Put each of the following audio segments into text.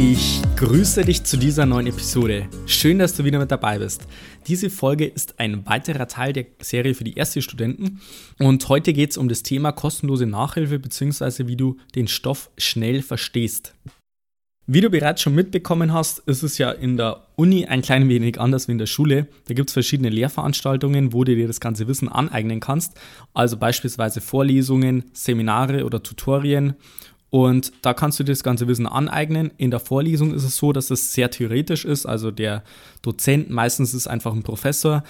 Ich grüße dich zu dieser neuen Episode. Schön, dass du wieder mit dabei bist. Diese Folge ist ein weiterer Teil der Serie für die erste Studenten und heute geht es um das Thema kostenlose Nachhilfe bzw. wie du den Stoff schnell verstehst. Wie du bereits schon mitbekommen hast, ist es ja in der Uni ein klein wenig anders wie in der Schule. Da gibt es verschiedene Lehrveranstaltungen, wo du dir das ganze Wissen aneignen kannst. Also beispielsweise Vorlesungen, Seminare oder Tutorien und da kannst du dir das ganze Wissen aneignen. In der Vorlesung ist es so, dass es sehr theoretisch ist. Also der Dozent, meistens ist einfach ein Professor,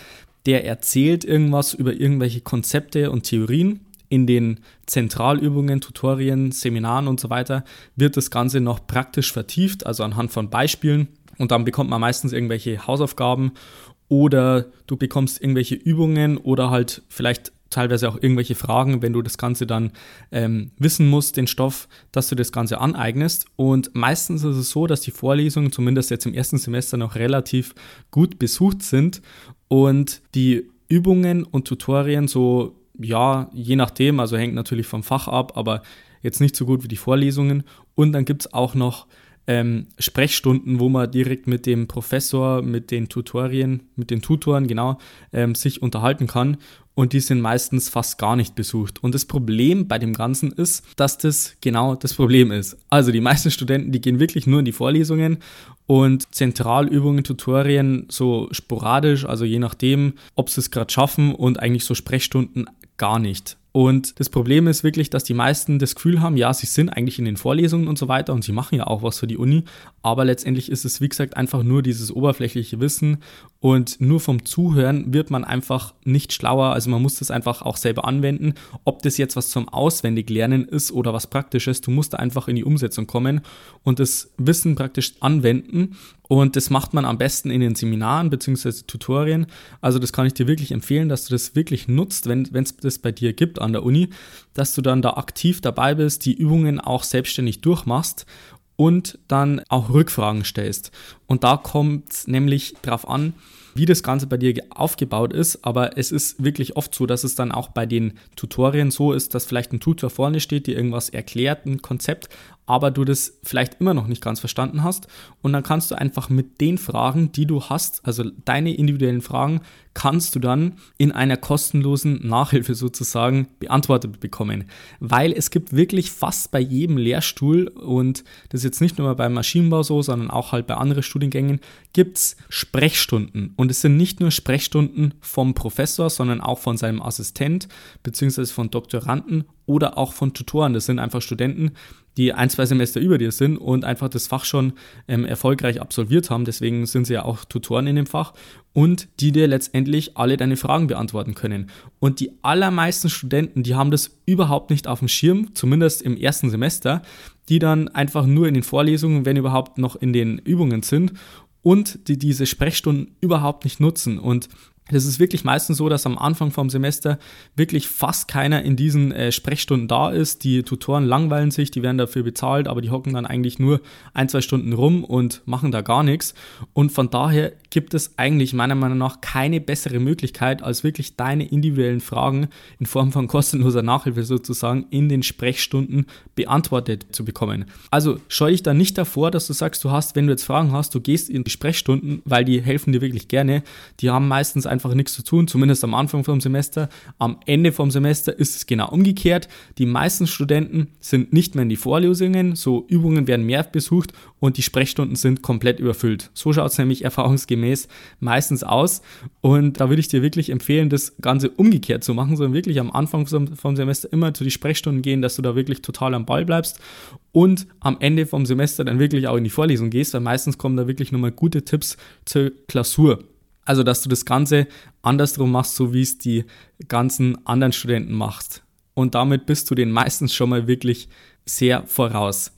der erzählt irgendwas über irgendwelche Konzepte und Theorien. In den Zentralübungen, Tutorien, Seminaren und so weiter wird das Ganze noch praktisch vertieft, also anhand von Beispielen. Und dann bekommt man meistens irgendwelche Hausaufgaben oder du bekommst irgendwelche Übungen oder halt vielleicht teilweise auch irgendwelche Fragen, wenn du das Ganze dann ähm, wissen musst, den Stoff, dass du das Ganze aneignest. Und meistens ist es so, dass die Vorlesungen zumindest jetzt im ersten Semester noch relativ gut besucht sind und die Übungen und Tutorien so, ja, je nachdem, also hängt natürlich vom Fach ab, aber jetzt nicht so gut wie die Vorlesungen. Und dann gibt es auch noch ähm, Sprechstunden, wo man direkt mit dem Professor, mit den Tutorien, mit den Tutoren, genau, ähm, sich unterhalten kann und die sind meistens fast gar nicht besucht. Und das Problem bei dem Ganzen ist, dass das genau das Problem ist. Also die meisten Studenten, die gehen wirklich nur in die Vorlesungen und Zentralübungen, Tutorien so sporadisch, also je nachdem, ob sie es gerade schaffen und eigentlich so Sprechstunden gar nicht. Und das Problem ist wirklich, dass die meisten das Gefühl haben, ja, sie sind eigentlich in den Vorlesungen und so weiter und sie machen ja auch was für die Uni, aber letztendlich ist es, wie gesagt, einfach nur dieses oberflächliche Wissen und nur vom Zuhören wird man einfach nicht schlauer. Also man muss das einfach auch selber anwenden. Ob das jetzt was zum Auswendiglernen ist oder was Praktisches, du musst da einfach in die Umsetzung kommen und das Wissen praktisch anwenden. Und das macht man am besten in den Seminaren bzw. Tutorien. Also das kann ich dir wirklich empfehlen, dass du das wirklich nutzt, wenn es das bei dir gibt an der Uni, dass du dann da aktiv dabei bist, die Übungen auch selbstständig durchmachst und dann auch Rückfragen stellst. Und da kommt es nämlich darauf an, wie das Ganze bei dir aufgebaut ist, aber es ist wirklich oft so, dass es dann auch bei den Tutorien so ist, dass vielleicht ein Tutor vorne steht, dir irgendwas erklärt, ein Konzept, aber du das vielleicht immer noch nicht ganz verstanden hast. Und dann kannst du einfach mit den Fragen, die du hast, also deine individuellen Fragen, kannst du dann in einer kostenlosen Nachhilfe sozusagen beantwortet bekommen. Weil es gibt wirklich fast bei jedem Lehrstuhl, und das ist jetzt nicht nur beim Maschinenbau so, sondern auch halt bei anderen Studiengängen, gibt es Sprechstunden. Und es sind nicht nur Sprechstunden vom Professor, sondern auch von seinem Assistent bzw. von Doktoranden oder auch von Tutoren. Das sind einfach Studenten, die ein, zwei Semester über dir sind und einfach das Fach schon ähm, erfolgreich absolviert haben. Deswegen sind sie ja auch Tutoren in dem Fach und die dir letztendlich alle deine Fragen beantworten können. Und die allermeisten Studenten, die haben das überhaupt nicht auf dem Schirm, zumindest im ersten Semester, die dann einfach nur in den Vorlesungen, wenn überhaupt noch in den Übungen sind und die diese Sprechstunden überhaupt nicht nutzen. Und das ist wirklich meistens so, dass am Anfang vom Semester wirklich fast keiner in diesen äh, Sprechstunden da ist. Die Tutoren langweilen sich, die werden dafür bezahlt, aber die hocken dann eigentlich nur ein, zwei Stunden rum und machen da gar nichts. Und von daher gibt es eigentlich meiner Meinung nach keine bessere Möglichkeit, als wirklich deine individuellen Fragen in Form von kostenloser Nachhilfe sozusagen in den Sprechstunden beantwortet zu bekommen. Also scheue dich da nicht davor, dass du sagst, du hast, wenn du jetzt Fragen hast, du gehst in die Sprechstunden, weil die helfen dir wirklich gerne. Die haben meistens einfach einfach nichts zu tun, zumindest am Anfang vom Semester. Am Ende vom Semester ist es genau umgekehrt. Die meisten Studenten sind nicht mehr in die Vorlesungen, so Übungen werden mehr besucht und die Sprechstunden sind komplett überfüllt. So schaut es nämlich erfahrungsgemäß meistens aus und da würde ich dir wirklich empfehlen, das Ganze umgekehrt zu machen, sondern wirklich am Anfang vom Semester immer zu die Sprechstunden gehen, dass du da wirklich total am Ball bleibst und am Ende vom Semester dann wirklich auch in die Vorlesung gehst, weil meistens kommen da wirklich nochmal gute Tipps zur Klausur. Also, dass du das Ganze andersrum machst, so wie es die ganzen anderen Studenten machst. Und damit bist du den meistens schon mal wirklich sehr voraus.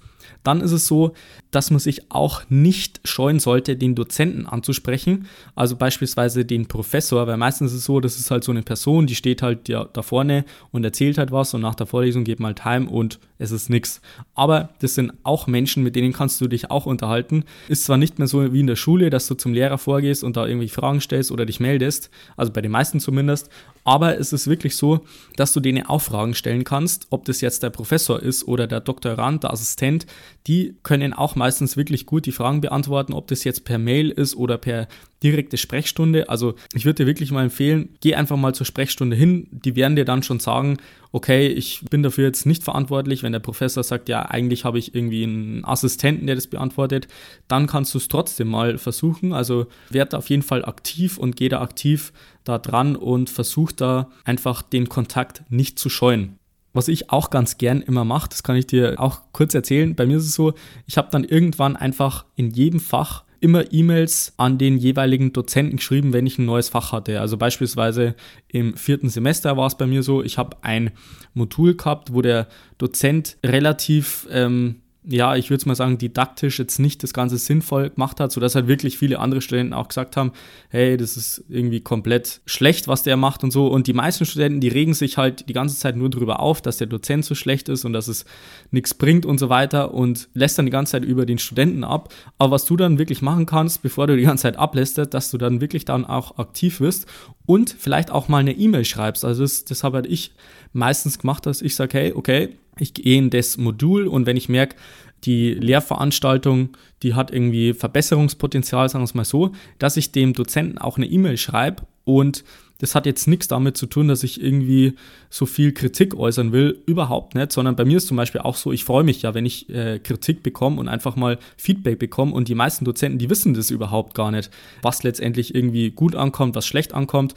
Dann ist es so, dass man sich auch nicht scheuen sollte, den Dozenten anzusprechen, also beispielsweise den Professor, weil meistens ist es so, das ist halt so eine Person, die steht halt ja da vorne und erzählt halt was und nach der Vorlesung geht man halt heim und es ist nichts. Aber das sind auch Menschen, mit denen kannst du dich auch unterhalten. Ist zwar nicht mehr so wie in der Schule, dass du zum Lehrer vorgehst und da irgendwie Fragen stellst oder dich meldest, also bei den meisten zumindest, aber es ist wirklich so, dass du denen auch Fragen stellen kannst, ob das jetzt der Professor ist oder der Doktorand, der Assistent, die können auch meistens wirklich gut die Fragen beantworten, ob das jetzt per Mail ist oder per direkte Sprechstunde. Also ich würde dir wirklich mal empfehlen, geh einfach mal zur Sprechstunde hin. Die werden dir dann schon sagen, okay, ich bin dafür jetzt nicht verantwortlich. Wenn der Professor sagt, ja, eigentlich habe ich irgendwie einen Assistenten, der das beantwortet, dann kannst du es trotzdem mal versuchen. Also werd auf jeden Fall aktiv und geh da aktiv da dran und versuch da einfach den Kontakt nicht zu scheuen. Was ich auch ganz gern immer mache, das kann ich dir auch kurz erzählen. Bei mir ist es so, ich habe dann irgendwann einfach in jedem Fach immer E-Mails an den jeweiligen Dozenten geschrieben, wenn ich ein neues Fach hatte. Also beispielsweise im vierten Semester war es bei mir so, ich habe ein Modul gehabt, wo der Dozent relativ ähm, ja, ich würde es mal sagen, didaktisch jetzt nicht das Ganze sinnvoll gemacht hat, sodass halt wirklich viele andere Studenten auch gesagt haben, hey, das ist irgendwie komplett schlecht, was der macht und so. Und die meisten Studenten, die regen sich halt die ganze Zeit nur darüber auf, dass der Dozent so schlecht ist und dass es nichts bringt und so weiter und lässt dann die ganze Zeit über den Studenten ab. Aber was du dann wirklich machen kannst, bevor du die ganze Zeit ablässt, dass du dann wirklich dann auch aktiv wirst und vielleicht auch mal eine E-Mail schreibst. Also das, das habe halt ich meistens gemacht, dass ich sage, hey, okay, ich gehe in das Modul und wenn ich merke, die Lehrveranstaltung, die hat irgendwie Verbesserungspotenzial, sagen wir es mal so, dass ich dem Dozenten auch eine E-Mail schreibe und das hat jetzt nichts damit zu tun, dass ich irgendwie so viel Kritik äußern will, überhaupt nicht, sondern bei mir ist zum Beispiel auch so, ich freue mich ja, wenn ich äh, Kritik bekomme und einfach mal Feedback bekomme und die meisten Dozenten, die wissen das überhaupt gar nicht, was letztendlich irgendwie gut ankommt, was schlecht ankommt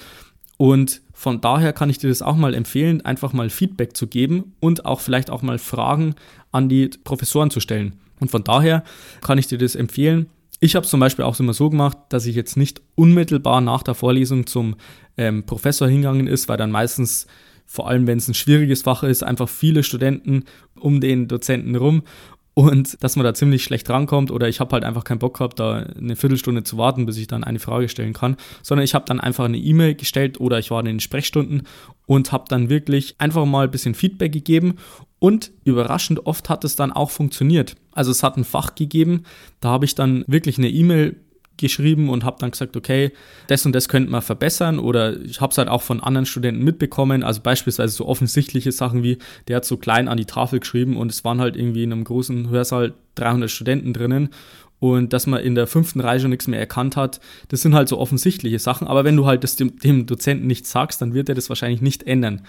und von daher kann ich dir das auch mal empfehlen, einfach mal Feedback zu geben und auch vielleicht auch mal Fragen an die Professoren zu stellen. Und von daher kann ich dir das empfehlen. Ich habe es zum Beispiel auch immer so gemacht, dass ich jetzt nicht unmittelbar nach der Vorlesung zum ähm, Professor hingegangen ist, weil dann meistens, vor allem wenn es ein schwieriges Fach ist, einfach viele Studenten um den Dozenten rum und dass man da ziemlich schlecht rankommt oder ich habe halt einfach keinen Bock gehabt, da eine Viertelstunde zu warten, bis ich dann eine Frage stellen kann, sondern ich habe dann einfach eine E-Mail gestellt oder ich war in den Sprechstunden und habe dann wirklich einfach mal ein bisschen Feedback gegeben und überraschend oft hat es dann auch funktioniert. Also es hat ein Fach gegeben, da habe ich dann wirklich eine E-Mail geschrieben und habe dann gesagt, okay, das und das könnte man verbessern oder ich habe es halt auch von anderen Studenten mitbekommen, also beispielsweise so offensichtliche Sachen wie, der hat so klein an die Tafel geschrieben und es waren halt irgendwie in einem großen Hörsaal 300 Studenten drinnen und dass man in der fünften Reihe schon nichts mehr erkannt hat, das sind halt so offensichtliche Sachen. Aber wenn du halt das dem, dem, Dozenten nicht sagst, dann wird er das wahrscheinlich nicht ändern.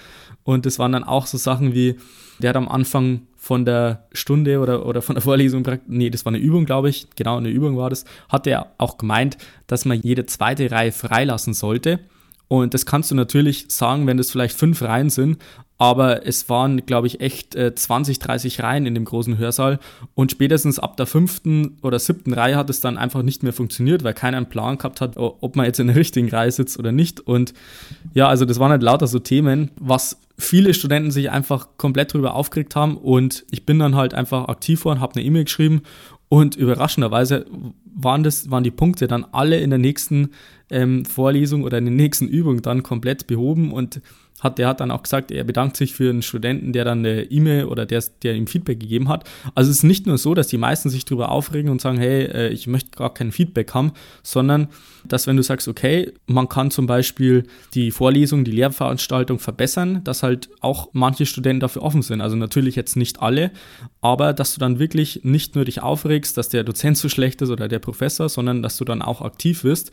Und das waren dann auch so Sachen wie, der hat am Anfang von der Stunde oder, oder von der Vorlesung, nee, das war eine Übung, glaube ich, genau eine Übung war das, hat er auch gemeint, dass man jede zweite Reihe freilassen sollte. Und das kannst du natürlich sagen, wenn das vielleicht fünf Reihen sind, aber es waren, glaube ich, echt äh, 20, 30 Reihen in dem großen Hörsaal und spätestens ab der fünften oder siebten Reihe hat es dann einfach nicht mehr funktioniert, weil keiner einen Plan gehabt hat, ob man jetzt in der richtigen Reihe sitzt oder nicht. Und ja, also das waren halt lauter so Themen, was viele Studenten sich einfach komplett darüber aufgeregt haben und ich bin dann halt einfach aktiv worden, habe eine E-Mail geschrieben und überraschenderweise waren, das, waren die Punkte dann alle in der nächsten ähm, Vorlesung oder in der nächsten Übung dann komplett behoben und hat, der hat dann auch gesagt, er bedankt sich für einen Studenten, der dann eine E-Mail oder der, der ihm Feedback gegeben hat. Also es ist nicht nur so, dass die meisten sich darüber aufregen und sagen, hey, äh, ich möchte gar kein Feedback haben, sondern dass wenn du sagst, okay, man kann zum Beispiel die Vorlesung, die Lehrveranstaltung verbessern, dass halt auch manche Studenten dafür offen sind. Also natürlich jetzt nicht alle, aber dass du dann wirklich nicht nur dich aufregst, dass der Dozent so schlecht ist oder der Professor, sondern dass du dann auch aktiv wirst.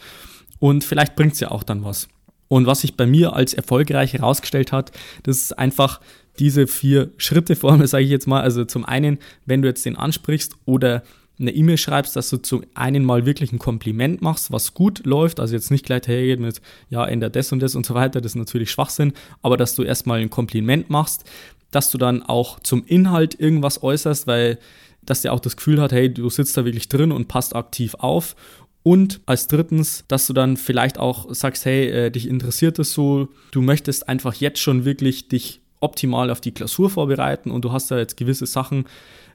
Und vielleicht bringt es ja auch dann was. Und was sich bei mir als erfolgreich herausgestellt hat, das ist einfach diese vier Schritte-Formel, sage ich jetzt mal. Also zum einen, wenn du jetzt den ansprichst oder eine E-Mail schreibst, dass du zum einen mal wirklich ein Kompliment machst, was gut läuft, also jetzt nicht gleich hergeht mit, ja, ändert das und das und so weiter, das ist natürlich Schwachsinn, aber dass du erstmal ein Kompliment machst, dass du dann auch zum Inhalt irgendwas äußerst, weil dass der auch das Gefühl hat, hey, du sitzt da wirklich drin und passt aktiv auf und als drittens, dass du dann vielleicht auch sagst, hey, äh, dich interessiert es so, du möchtest einfach jetzt schon wirklich dich optimal auf die Klausur vorbereiten und du hast da jetzt gewisse Sachen,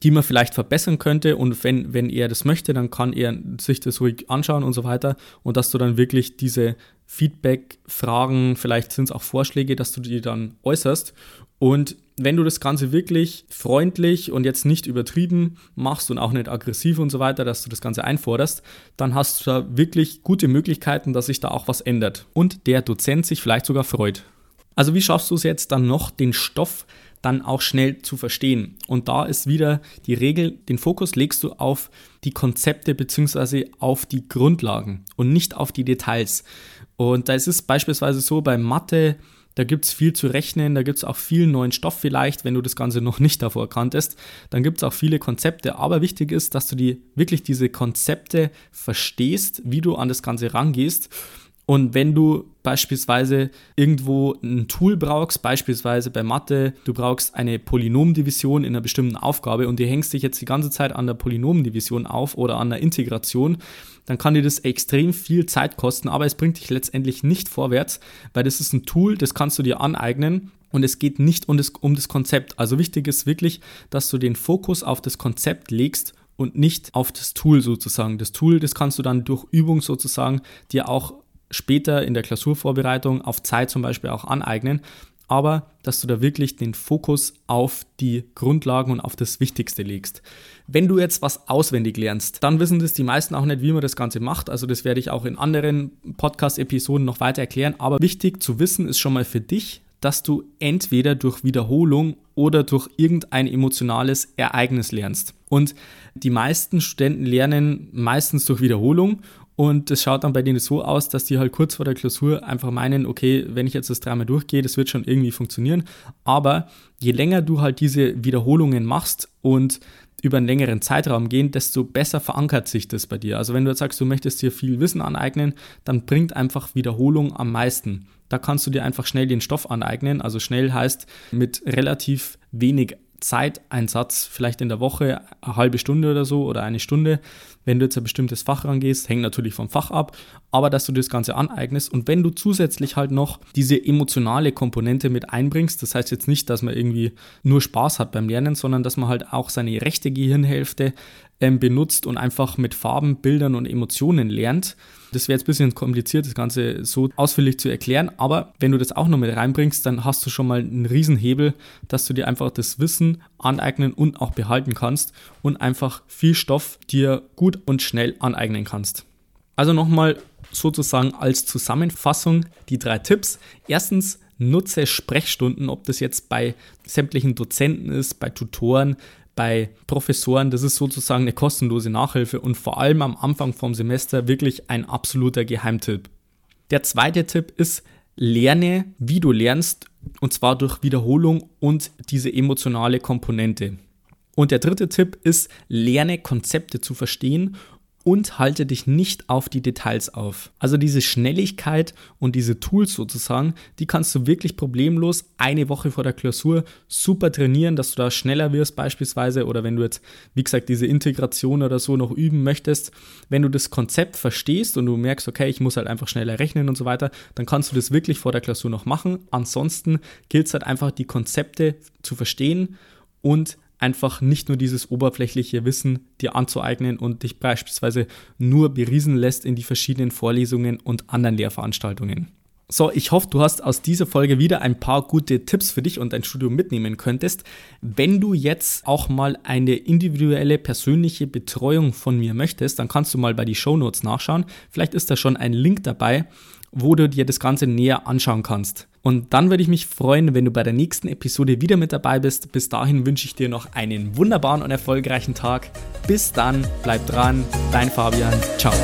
die man vielleicht verbessern könnte und wenn, wenn er das möchte, dann kann er sich das ruhig anschauen und so weiter und dass du dann wirklich diese Feedback, Fragen, vielleicht sind es auch Vorschläge, dass du die dann äußerst und wenn du das Ganze wirklich freundlich und jetzt nicht übertrieben machst und auch nicht aggressiv und so weiter, dass du das Ganze einforderst, dann hast du da wirklich gute Möglichkeiten, dass sich da auch was ändert und der Dozent sich vielleicht sogar freut. Also wie schaffst du es jetzt dann noch, den Stoff dann auch schnell zu verstehen? Und da ist wieder die Regel, den Fokus legst du auf die Konzepte bzw. auf die Grundlagen und nicht auf die Details. Und da ist es beispielsweise so bei Mathe, da gibt es viel zu rechnen, da gibt es auch viel neuen Stoff vielleicht, wenn du das Ganze noch nicht davor kanntest. Dann gibt es auch viele Konzepte, aber wichtig ist, dass du die wirklich diese Konzepte verstehst, wie du an das Ganze rangehst und wenn du beispielsweise irgendwo ein Tool brauchst, beispielsweise bei Mathe, du brauchst eine Polynomdivision in einer bestimmten Aufgabe und du hängst dich jetzt die ganze Zeit an der Polynomdivision auf oder an der Integration, dann kann dir das extrem viel Zeit kosten, aber es bringt dich letztendlich nicht vorwärts, weil das ist ein Tool, das kannst du dir aneignen und es geht nicht um das, um das Konzept. Also wichtig ist wirklich, dass du den Fokus auf das Konzept legst und nicht auf das Tool sozusagen. Das Tool, das kannst du dann durch Übung sozusagen dir auch später in der Klausurvorbereitung auf Zeit zum Beispiel auch aneignen, aber dass du da wirklich den Fokus auf die Grundlagen und auf das Wichtigste legst. Wenn du jetzt was auswendig lernst, dann wissen das die meisten auch nicht, wie man das Ganze macht. Also das werde ich auch in anderen Podcast-Episoden noch weiter erklären. Aber wichtig zu wissen ist schon mal für dich, dass du entweder durch Wiederholung oder durch irgendein emotionales Ereignis lernst. Und die meisten Studenten lernen meistens durch Wiederholung und es schaut dann bei denen so aus, dass die halt kurz vor der Klausur einfach meinen, okay, wenn ich jetzt das dreimal durchgehe, das wird schon irgendwie funktionieren. Aber je länger du halt diese Wiederholungen machst und über einen längeren Zeitraum gehen, desto besser verankert sich das bei dir. Also wenn du jetzt sagst, du möchtest dir viel Wissen aneignen, dann bringt einfach Wiederholung am meisten. Da kannst du dir einfach schnell den Stoff aneignen. Also schnell heißt mit relativ wenig Zeiteinsatz, vielleicht in der Woche eine halbe Stunde oder so oder eine Stunde, wenn du jetzt ein bestimmtes Fach rangehst, hängt natürlich vom Fach ab, aber dass du das Ganze aneignest. Und wenn du zusätzlich halt noch diese emotionale Komponente mit einbringst, das heißt jetzt nicht, dass man irgendwie nur Spaß hat beim Lernen, sondern dass man halt auch seine rechte Gehirnhälfte ähm, benutzt und einfach mit Farben, Bildern und Emotionen lernt. Das wäre jetzt ein bisschen kompliziert, das Ganze so ausführlich zu erklären, aber wenn du das auch noch mit reinbringst, dann hast du schon mal einen Riesenhebel, dass du dir einfach das Wissen aneignen und auch behalten kannst und einfach viel Stoff dir gut und schnell aneignen kannst. Also nochmal sozusagen als Zusammenfassung die drei Tipps. Erstens, nutze Sprechstunden, ob das jetzt bei sämtlichen Dozenten ist, bei Tutoren, bei Professoren, das ist sozusagen eine kostenlose Nachhilfe und vor allem am Anfang vom Semester wirklich ein absoluter Geheimtipp. Der zweite Tipp ist, lerne, wie du lernst, und zwar durch Wiederholung und diese emotionale Komponente. Und der dritte Tipp ist, lerne Konzepte zu verstehen und halte dich nicht auf die Details auf. Also diese Schnelligkeit und diese Tools sozusagen, die kannst du wirklich problemlos eine Woche vor der Klausur super trainieren, dass du da schneller wirst beispielsweise oder wenn du jetzt, wie gesagt, diese Integration oder so noch üben möchtest, wenn du das Konzept verstehst und du merkst, okay, ich muss halt einfach schneller rechnen und so weiter, dann kannst du das wirklich vor der Klausur noch machen. Ansonsten gilt es halt einfach, die Konzepte zu verstehen und einfach nicht nur dieses oberflächliche Wissen dir anzueignen und dich beispielsweise nur beriesen lässt in die verschiedenen Vorlesungen und anderen Lehrveranstaltungen. So, ich hoffe, du hast aus dieser Folge wieder ein paar gute Tipps für dich und dein Studium mitnehmen könntest. Wenn du jetzt auch mal eine individuelle persönliche Betreuung von mir möchtest, dann kannst du mal bei die Show Notes nachschauen. Vielleicht ist da schon ein Link dabei, wo du dir das Ganze näher anschauen kannst. Und dann würde ich mich freuen, wenn du bei der nächsten Episode wieder mit dabei bist. Bis dahin wünsche ich dir noch einen wunderbaren und erfolgreichen Tag. Bis dann, bleib dran, dein Fabian. Ciao.